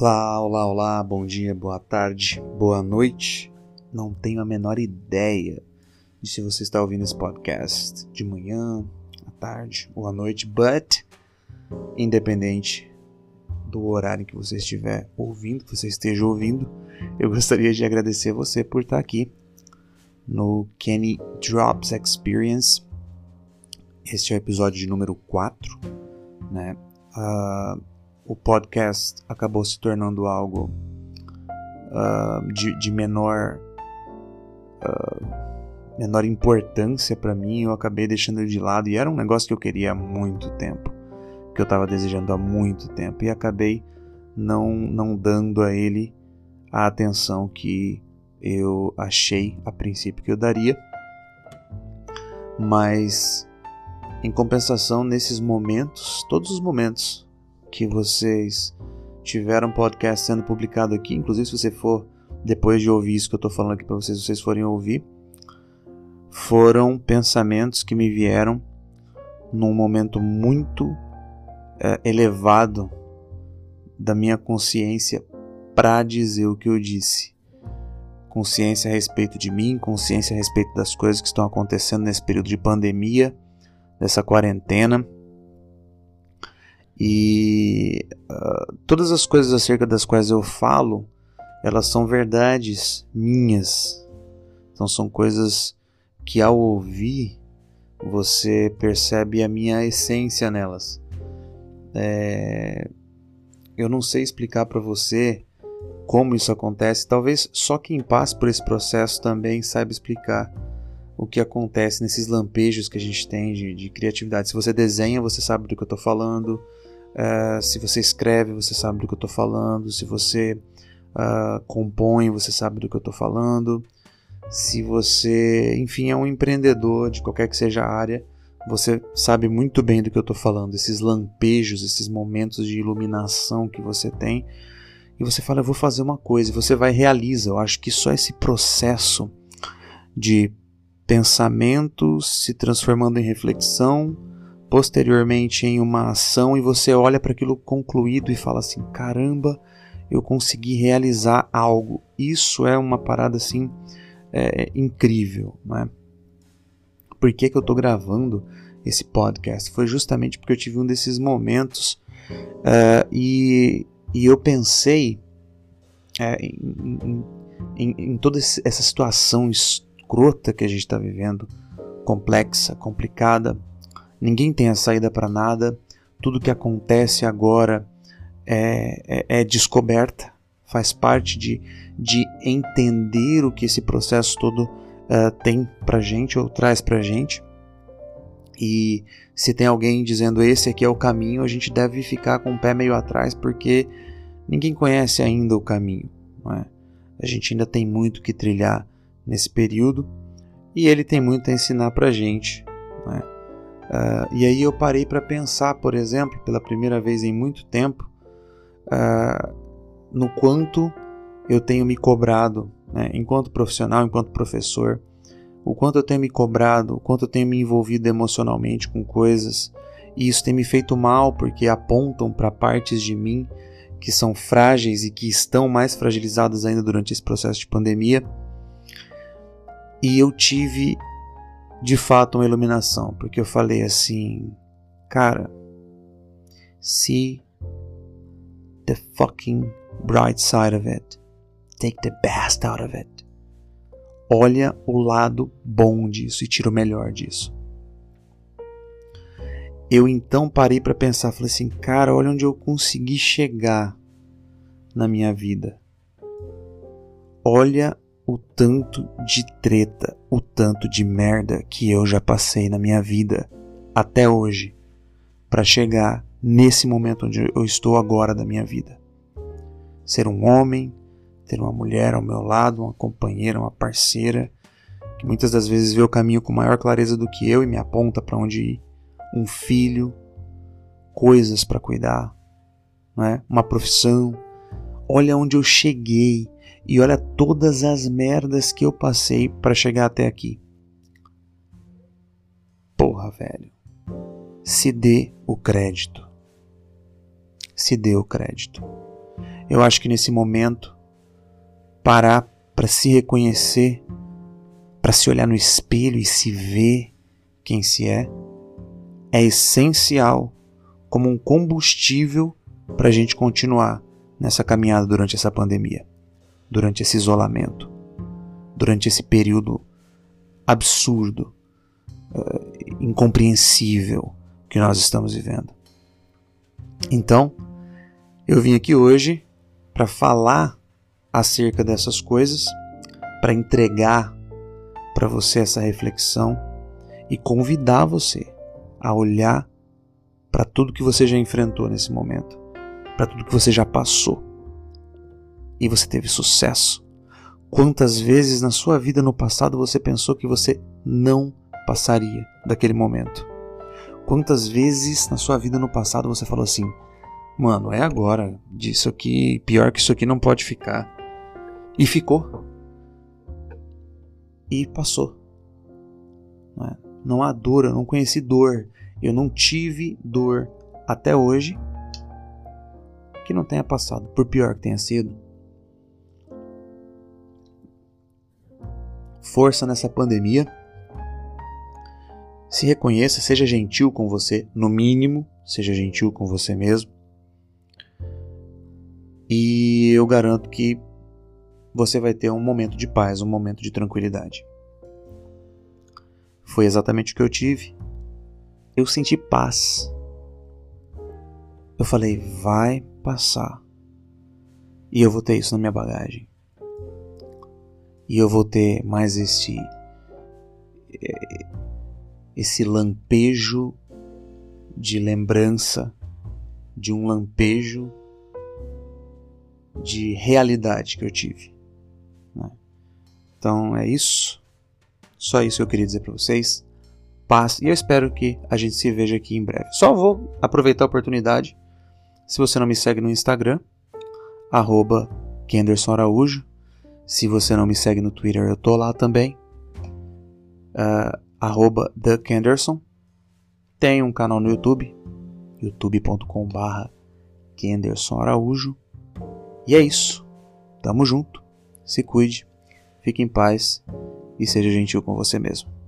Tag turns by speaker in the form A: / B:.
A: Olá, olá, olá, bom dia, boa tarde, boa noite. Não tenho a menor ideia de se você está ouvindo esse podcast de manhã, à tarde ou à noite, but independente do horário que você estiver ouvindo, que você esteja ouvindo, eu gostaria de agradecer você por estar aqui no Kenny Drops Experience. Este é o episódio de número 4, né? Uh, o podcast acabou se tornando algo uh, de, de, menor uh, menor importância para mim, eu acabei deixando ele de lado e era um negócio que eu queria há muito tempo, que eu estava desejando há muito tempo e acabei não não dando a ele a atenção que eu achei a princípio que eu daria. Mas em compensação, nesses momentos, todos os momentos que vocês tiveram podcast sendo publicado aqui, inclusive se você for depois de ouvir isso que eu estou falando aqui para vocês, vocês forem ouvir, foram pensamentos que me vieram num momento muito é, elevado da minha consciência para dizer o que eu disse. Consciência a respeito de mim, consciência a respeito das coisas que estão acontecendo nesse período de pandemia, dessa quarentena e uh, todas as coisas acerca das quais eu falo, elas são verdades minhas. Então são coisas que ao ouvir você percebe a minha essência nelas. É... Eu não sei explicar para você como isso acontece. Talvez só quem passe por esse processo também saiba explicar o que acontece nesses lampejos que a gente tem de, de criatividade. Se você desenha, você sabe do que eu estou falando. Uh, se você escreve, você sabe do que eu estou falando. Se você uh, compõe, você sabe do que eu estou falando. Se você, enfim, é um empreendedor de qualquer que seja a área, você sabe muito bem do que eu estou falando. Esses lampejos, esses momentos de iluminação que você tem. E você fala, eu vou fazer uma coisa, e você vai e realiza. Eu acho que só esse processo de pensamento se transformando em reflexão, posteriormente em uma ação e você olha para aquilo concluído e fala assim: caramba, eu consegui realizar algo. Isso é uma parada assim é, incrível, não é? Por que, que eu estou gravando esse podcast? Foi justamente porque eu tive um desses momentos uh, e, e eu pensei é, em, em, em toda essa situação escrota que a gente está vivendo, complexa, complicada ninguém tem a saída para nada, tudo que acontece agora é, é, é, descoberta, faz parte de, de entender o que esse processo todo uh, tem para gente ou traz para gente. E se tem alguém dizendo esse aqui é o caminho, a gente deve ficar com o pé meio atrás porque ninguém conhece ainda o caminho. É? A gente ainda tem muito que trilhar nesse período e ele tem muito a ensinar para gente. É? Uh, e aí eu parei para pensar, por exemplo, pela primeira vez em muito tempo, uh, no quanto eu tenho me cobrado, né, enquanto profissional, enquanto professor, o quanto eu tenho me cobrado, o quanto eu tenho me envolvido emocionalmente com coisas, e isso tem me feito mal porque apontam para partes de mim que são frágeis e que estão mais fragilizadas ainda durante esse processo de pandemia. E eu tive de fato uma iluminação, porque eu falei assim, cara, see the fucking bright side of it. Take the best out of it. Olha o lado bom disso e tira o melhor disso. Eu então parei para pensar, falei assim, cara, olha onde eu consegui chegar na minha vida. Olha o tanto de treta, o tanto de merda que eu já passei na minha vida até hoje para chegar nesse momento onde eu estou agora da minha vida. Ser um homem, ter uma mulher ao meu lado, uma companheira, uma parceira, que muitas das vezes vê o caminho com maior clareza do que eu e me aponta para onde ir, um filho, coisas para cuidar, não é? uma profissão. Olha onde eu cheguei, e olha todas as merdas que eu passei para chegar até aqui. Porra, velho. Se dê o crédito. Se dê o crédito. Eu acho que nesse momento, parar para se reconhecer, para se olhar no espelho e se ver quem se é, é essencial como um combustível para a gente continuar nessa caminhada durante essa pandemia, durante esse isolamento, durante esse período absurdo, uh, incompreensível que nós estamos vivendo. Então, eu vim aqui hoje para falar acerca dessas coisas, para entregar para você essa reflexão e convidar você a olhar para tudo que você já enfrentou nesse momento, para tudo que você já passou. E você teve sucesso. Quantas vezes na sua vida no passado você pensou que você não passaria daquele momento? Quantas vezes na sua vida no passado você falou assim: "Mano, é agora, disso aqui, pior que isso aqui não pode ficar". E ficou. E passou. Não, é? não há dor, eu não conheci dor. Eu não tive dor até hoje que não tenha passado, por pior que tenha sido. Força nessa pandemia. Se reconheça, seja gentil com você, no mínimo, seja gentil com você mesmo. E eu garanto que você vai ter um momento de paz, um momento de tranquilidade. Foi exatamente o que eu tive. Eu senti paz. Eu falei, vai passar. E eu vou ter isso na minha bagagem. E eu vou ter mais este eh, esse lampejo de lembrança, de um lampejo de realidade que eu tive. Né? Então é isso. Só isso que eu queria dizer para vocês. Paz. E eu espero que a gente se veja aqui em breve. Só vou aproveitar a oportunidade. Se você não me segue no Instagram, arroba Kenderson Araújo. Se você não me segue no Twitter, eu tô lá também. Uh, arroba The Kenderson. Tem um canal no YouTube, youtube.com.br Kenderson Araújo. E é isso. Tamo junto se cuide, fique em paz e seja gentil com você mesmo.